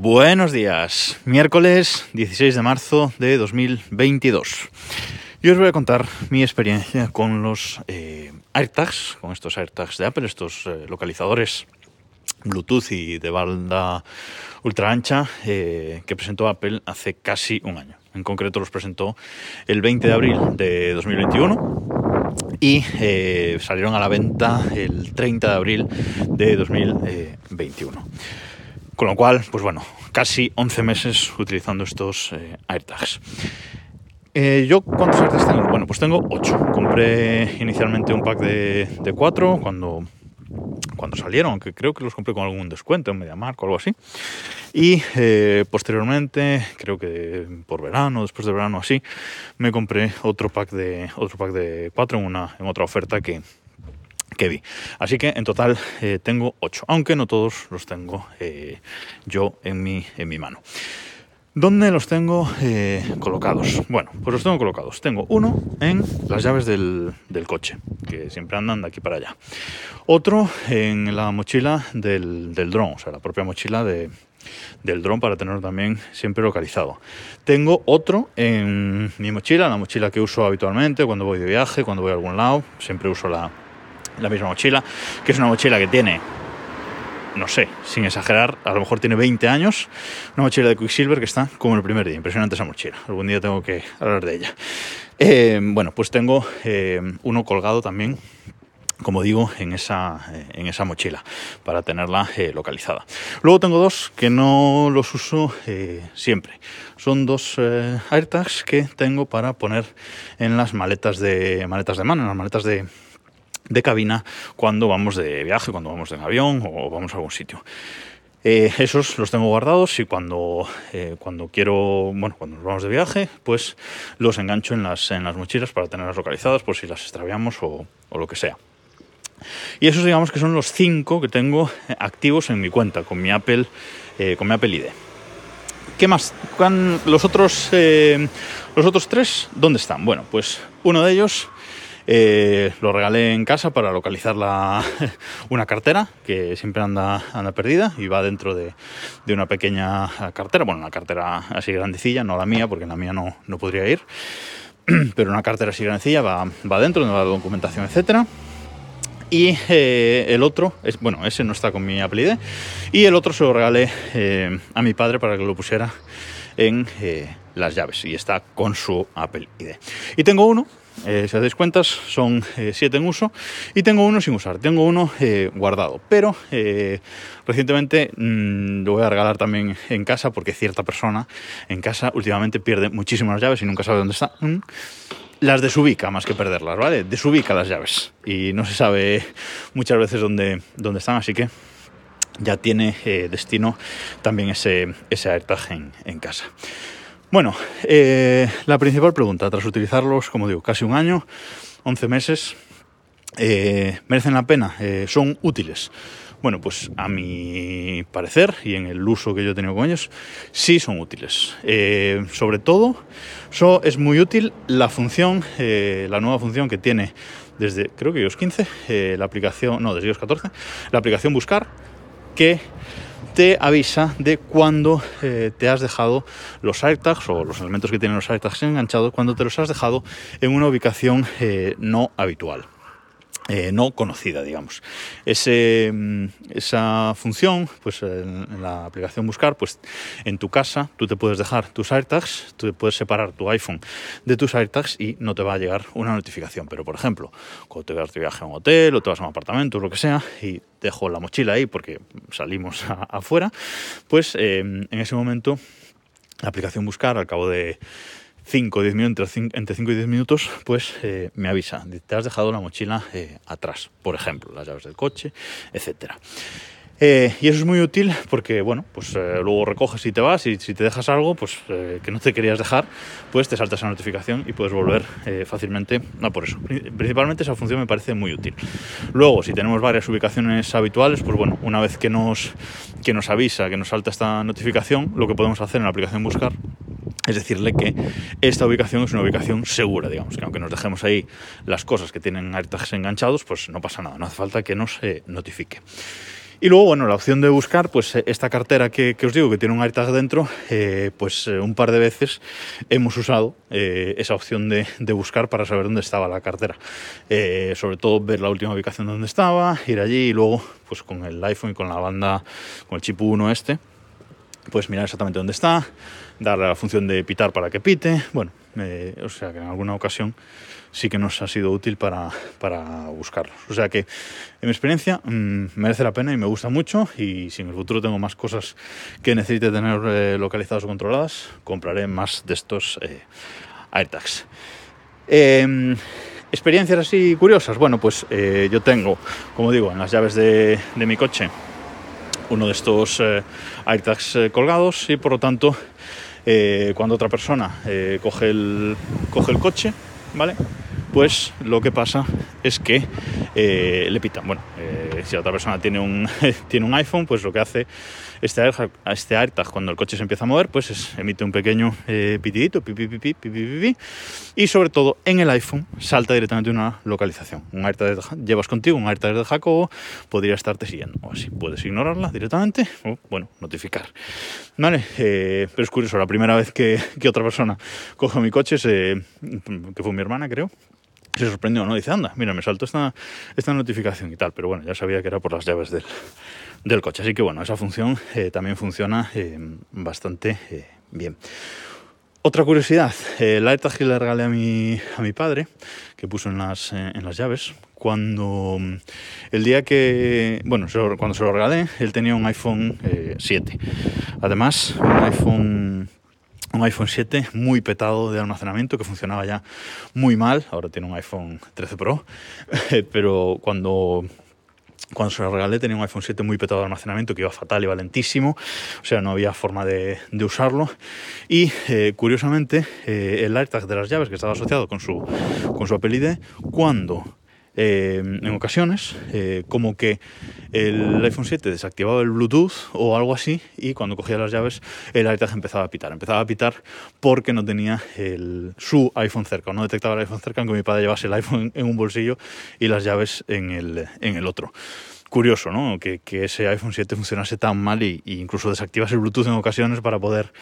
Buenos días, miércoles 16 de marzo de 2022. Y os voy a contar mi experiencia con los eh, AirTags, con estos AirTags de Apple, estos eh, localizadores Bluetooth y de banda ultra ancha eh, que presentó Apple hace casi un año. En concreto los presentó el 20 de abril de 2021 y salieron a la venta el 30 de abril de 2021. Con lo cual, pues bueno, casi 11 meses utilizando estos eh, AirTags. Eh, ¿Yo cuántos AirTags tengo? Bueno, pues tengo 8. Compré inicialmente un pack de, de 4 cuando, cuando salieron, aunque creo que los compré con algún descuento en MediaMark o algo así. Y eh, posteriormente, creo que por verano, después de verano así, me compré otro pack de otro pack de 4 en, una, en otra oferta que, que. Así que en total eh, tengo 8, aunque no todos los tengo eh, yo en mi, en mi mano. ¿Dónde los tengo eh, colocados? Bueno, pues los tengo colocados. Tengo uno en las llaves del, coche, que siempre andan de aquí para allá. Otro en la mochila del, del dron, o sea, la propia mochila de, del dron para tenerlo también siempre localizado. Tengo otro en mi mochila, la mochila que uso habitualmente cuando voy de viaje, cuando voy a algún lado. Siempre uso la, la misma mochila, que es una mochila que tiene, no sé, sin exagerar, a lo mejor tiene 20 años, una mochila de Quicksilver que está como el primer día, impresionante esa mochila, algún día tengo que hablar de ella. Eh, bueno, pues tengo eh, uno colgado también como digo, en esa, en esa mochila para tenerla eh, localizada. Luego tengo dos que no los uso siempre. Son dos AirTags que tengo para poner en las maletas de, maletas de mano, en las maletas de, de cabina cuando vamos de viaje, cuando vamos en avión o vamos a algún sitio. Eh, esos los tengo guardados y cuando, eh, cuando quiero, bueno, cuando nos vamos de viaje, pues los engancho en las, en las mochilas para tenerlas localizadas por si las extraviamos o, lo que sea. Y esos digamos que son los cinco que tengo activos en mi cuenta con mi Apple, eh, con mi Apple ID. ¿Qué más? Los otros, los otros tres, ¿dónde están? Bueno, pues uno de ellos eh, lo regalé en casa para localizar una cartera que siempre anda, perdida y va dentro de, una pequeña cartera, bueno, una cartera así grandecilla, no la mía, porque la mía no, no podría ir, pero una cartera así grandecilla va, va dentro, donde va la documentación, etcétera. Y eh, el otro, es, bueno, ese no está con mi Apple ID. Y el otro se lo regalé eh, a mi padre para que lo pusiera en las llaves. Y está con su Apple ID. Y tengo uno eh, si os dais cuenta, son 7 eh, en uso y tengo uno sin usar, tengo uno eh, guardado. Pero recientemente mm, lo voy a regalar también en casa porque cierta persona en casa últimamente pierde muchísimas llaves y nunca sabe dónde están. Mm. Las desubica más que perderlas, ¿vale? Desubica las llaves y no se sabe muchas veces dónde, dónde están, así que ya tiene destino también ese, ese AirTag en casa. Bueno, eh, la principal pregunta, tras utilizarlos, como digo, casi un año, 11 meses, eh, ¿merecen la pena? Eh, ¿Son útiles? Bueno, pues a mi parecer y en el uso que yo he tenido con ellos, sí son útiles. sobre todo, es muy útil la función, la nueva función que tiene desde, creo que iOS 15, la aplicación, no, desde iOS 14, la aplicación Buscar, que te avisa de cuando eh, te has dejado los AirTags o los elementos que tienen los AirTags enganchados, cuando te los has dejado en una ubicación eh, no habitual. Eh, no conocida, digamos. Mm, esa función, pues en, la aplicación Buscar, pues en tu casa tú te puedes dejar tus AirTags, tú puedes separar tu iPhone de tus AirTags y no te va a llegar una notificación. Pero, por ejemplo, cuando te vas de viaje a un hotel o te vas a un apartamento o lo que sea y dejo la mochila ahí porque salimos afuera, pues eh, en ese momento la aplicación Buscar, al cabo de 5 o 10 minutos, entre 5 y 10 minutos, pues eh, me avisa, te has dejado la mochila eh, atrás, por ejemplo, las llaves del coche, etcétera. Eh, y eso es muy útil porque, bueno, pues luego recoges y te vas y si te dejas algo, pues que no te querías dejar, pues te salta esa notificación y puedes volver fácilmente. No, por eso. Principalmente esa función me parece muy útil. Luego, si tenemos varias ubicaciones habituales, pues bueno, una vez que nos, que nos avisa, que nos salta esta notificación, lo que podemos hacer en la aplicación Buscar es decirle que esta ubicación es una ubicación segura, digamos, que aunque nos dejemos ahí las cosas que tienen AirTags enganchados, pues no pasa nada, no hace falta que nos eh, notifique. Y luego, bueno, la opción de buscar, pues eh, esta cartera que, que os digo que tiene un AirTag dentro, eh, pues eh, un par de veces hemos usado esa opción de, de buscar para saber dónde estaba la cartera. Sobre todo ver la última ubicación donde estaba, ir allí y luego, pues con el iPhone y con la banda, con el chip 1 este, pues mirar exactamente dónde está, darle la función de pitar para que pite. Bueno, eh, o sea que en alguna ocasión sí que nos ha sido útil para, para buscarlos. O sea que, en mi experiencia, mmm, merece la pena y me gusta mucho. Y si en el futuro tengo más cosas que necesite tener eh, localizadas o controladas, compraré más de estos eh, AirTags. Eh, experiencias así curiosas. Bueno, pues yo tengo, como digo, en las llaves de, de mi coche uno de estos AirTags colgados y por lo tanto eh, cuando otra persona eh, coge, el, coge el coche, ¿vale? pues lo que pasa es que eh, le pitan. Bueno, eh, si la otra persona tiene un, tiene un iPhone, pues lo que hace este AirTag, este AirTag cuando el coche se empieza a mover, pues es, emite un pequeño eh, pitidito, pipi, pipi, pipi, y sobre todo en el iPhone salta directamente una localización. Un AirTag de, llevas contigo, un AirTag de Jacobo podría estarte siguiendo, o así puedes ignorarla directamente o, bueno, notificar. Vale, eh, pero es curioso, la primera vez que, que otra persona coge mi coche, se, que fue mi hermana, creo, se sorprendió, ¿no? Dice, anda, mira, me saltó esta, esta notificación y tal, pero bueno, ya sabía que era por las llaves del, del coche. Así que bueno, esa función eh, también funciona eh, bastante eh, bien. Otra curiosidad, el AirTag que le regalé a mi, a mi padre, que puso en las, en las llaves, cuando mm, el día que, bueno, cuando se lo regalé, él tenía un iPhone eh, 7. Además, un iPhone un iPhone 7 muy petado de almacenamiento que funcionaba ya muy mal. Ahora tiene un iPhone 13 Pro, pero cuando cuando se lo regalé tenía un iPhone 7 muy petado de almacenamiento que iba fatal, iba lentísimo, o sea, no había forma de, de usarlo. Y eh, curiosamente, eh, el AirTag de las llaves que estaba asociado con su, con su Apple ID, cuando eh, en ocasiones, eh, como que el iPhone 7 desactivaba el Bluetooth o algo así, y cuando cogía las llaves, el AirTag empezaba a pitar. Empezaba a pitar porque no tenía el, su iPhone cerca, o no detectaba el iPhone cerca, aunque mi padre llevase el iPhone en un bolsillo y las llaves en el, en el otro curioso, ¿no? Que, ese iPhone 7 funcionase tan mal y, y, incluso desactivas el Bluetooth en ocasiones para poder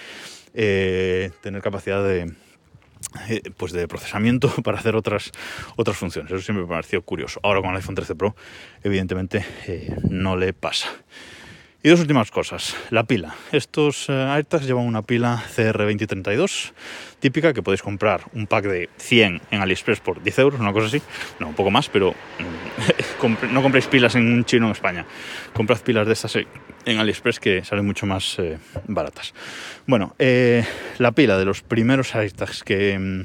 eh, tener capacidad de, eh, pues de procesamiento para hacer otras, otras funciones. Eso siempre me pareció curioso. Ahora con el iPhone 13 Pro, evidentemente, eh, no le pasa. Y dos últimas cosas. La pila. Estos uh, AirTags llevan una pila CR2032 típica que podéis comprar un pack de 100 en AliExpress por 10 euros, una cosa así. No, un poco más, pero mm, no compréis pilas en un chino en España. Comprad pilas de estas en AliExpress que salen mucho más eh, baratas. Bueno, eh, la pila de los primeros AirTags que... mm,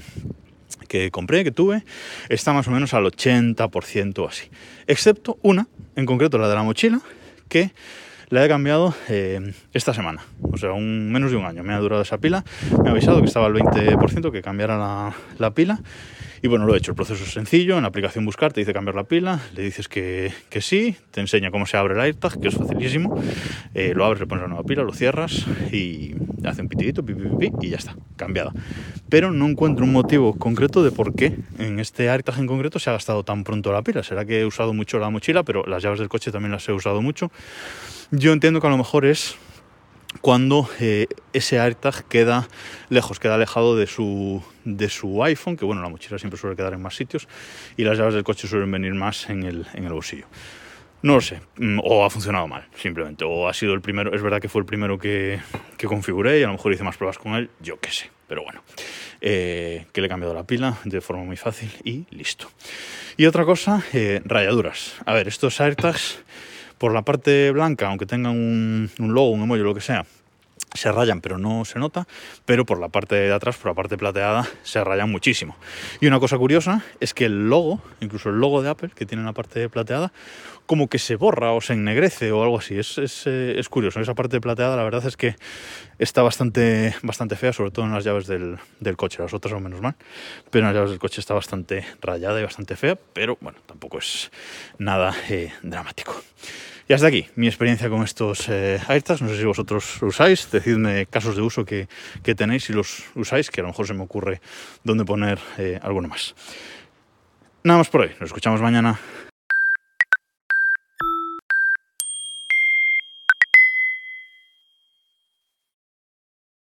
que compré, que tuve, está más o menos al 80% o así. Excepto una, en concreto la de la mochila, que la he cambiado eh, esta semana, o sea, un, menos de un año me ha durado esa pila, me ha avisado que estaba al 20% que cambiara la, la, pila. Y bueno, lo he hecho, el proceso es sencillo, en la aplicación buscar te dice cambiar la pila, le dices que, que sí, te enseña cómo se abre el AirTag, que es facilísimo, eh, lo abres, le pones la nueva pila, lo cierras y hace un pitidito, pi, pi, y ya está, cambiada. Pero no encuentro un motivo concreto de por qué en este AirTag en concreto se ha gastado tan pronto la pila, será que he usado mucho la mochila, pero las llaves del coche también las he usado mucho. Yo entiendo que a lo mejor es cuando eh, ese AirTag queda lejos, queda alejado de su, de su iPhone, que bueno, la mochila siempre suele quedar en más sitios y las llaves del coche suelen venir más en el, en el bolsillo. No lo sé, mm, o ha funcionado mal, simplemente, o ha sido el primero, es verdad que fue el primero que, que configuré y a lo mejor hice más pruebas con él, yo qué sé, pero bueno, eh, que le he cambiado la pila de forma muy fácil y listo. Y otra cosa, eh, rayaduras. A ver, estos AirTags por la parte blanca, aunque tengan un, un logo, un emoji, lo que sea, se rayan, pero no se nota, pero por la parte de atrás, por la parte plateada, se rayan muchísimo. Y una cosa curiosa es que el logo, incluso el logo de Apple, que tiene la parte plateada, como que se borra o se ennegrece o algo así. Es, es, es curioso. Esa parte plateada, la verdad es que está bastante, bastante fea, sobre todo en las llaves del, del coche. Las otras son menos mal, pero en las llaves del coche está bastante rayada y bastante fea, pero bueno, tampoco es nada eh, dramático. Y hasta aquí mi experiencia con estos eh. No sé si vosotros usáis. Decidme casos de uso que, que, tenéis si los usáis, que a lo mejor se me ocurre dónde poner eh, alguno más. Nada más por hoy. Nos escuchamos mañana.